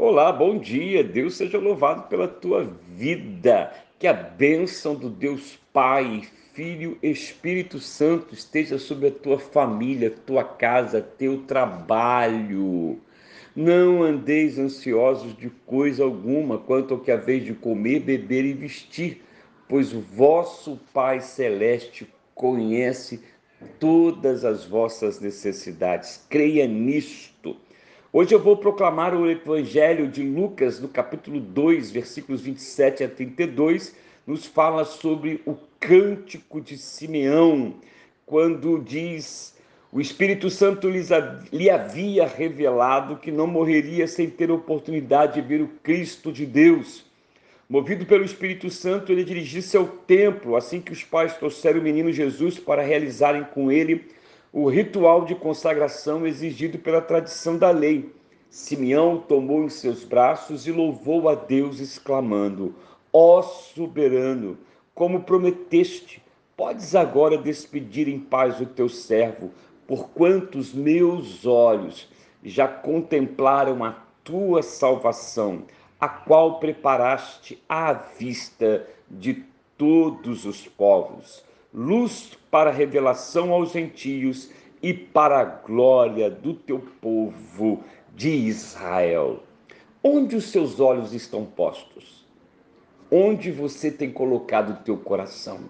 Olá, bom dia. Deus seja louvado pela tua vida. Que a bênção do Deus Pai, Filho, Espírito Santo esteja sobre a tua família, tua casa, teu trabalho. Não andeis ansiosos de coisa alguma quanto ao que haveis de comer, beber e vestir, pois o vosso Pai celeste conhece todas as vossas necessidades. Creia nisto. Hoje eu vou proclamar o Evangelho de Lucas, no capítulo 2, versículos 27 a 32, nos fala sobre o cântico de Simeão, quando diz: O Espírito Santo lhe havia revelado que não morreria sem ter oportunidade de ver o Cristo de Deus. Movido pelo Espírito Santo, ele dirigiu-se ao templo assim que os pais trouxeram o menino Jesus para realizarem com ele o ritual de consagração exigido pela tradição da lei. Simeão tomou em seus braços e louvou a Deus, exclamando: Ó soberano, como prometeste, podes agora despedir em paz o teu servo, porquanto os meus olhos já contemplaram a tua salvação, a qual preparaste à vista de todos os povos luz para revelação aos gentios e para a glória do teu povo de Israel. Onde os seus olhos estão postos? Onde você tem colocado o teu coração?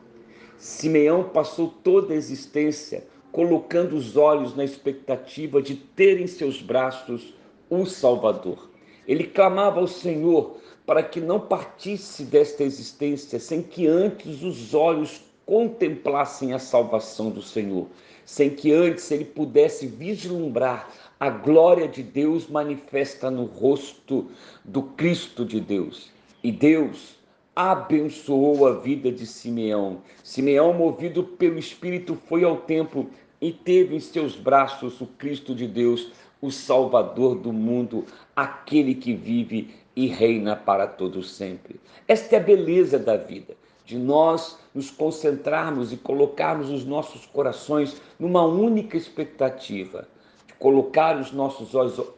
Simeão passou toda a existência colocando os olhos na expectativa de ter em seus braços o Salvador. Ele clamava ao Senhor para que não partisse desta existência sem que antes os olhos contemplassem a salvação do Senhor, sem que antes ele pudesse vislumbrar a glória de Deus manifesta no rosto do Cristo de Deus. E Deus abençoou a vida de Simeão. Simeão, movido pelo Espírito, foi ao templo e teve em seus braços o Cristo de Deus, o Salvador do mundo, aquele que vive e reina para todos sempre. Esta é a beleza da vida de nós nos concentrarmos e colocarmos os nossos corações numa única expectativa, de colocar os nossos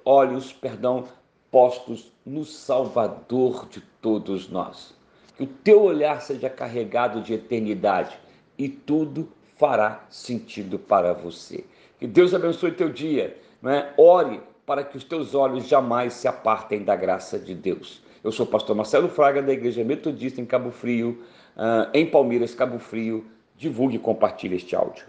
olhos, perdão, postos no Salvador de todos nós. Que o teu olhar seja carregado de eternidade e tudo fará sentido para você. Que Deus abençoe teu dia. É? Ore para que os teus olhos jamais se apartem da graça de Deus. Eu sou o pastor Marcelo Fraga, da Igreja Metodista em Cabo Frio, ah, em Palmeiras, Cabo Frio. Divulgue e compartilhe este áudio.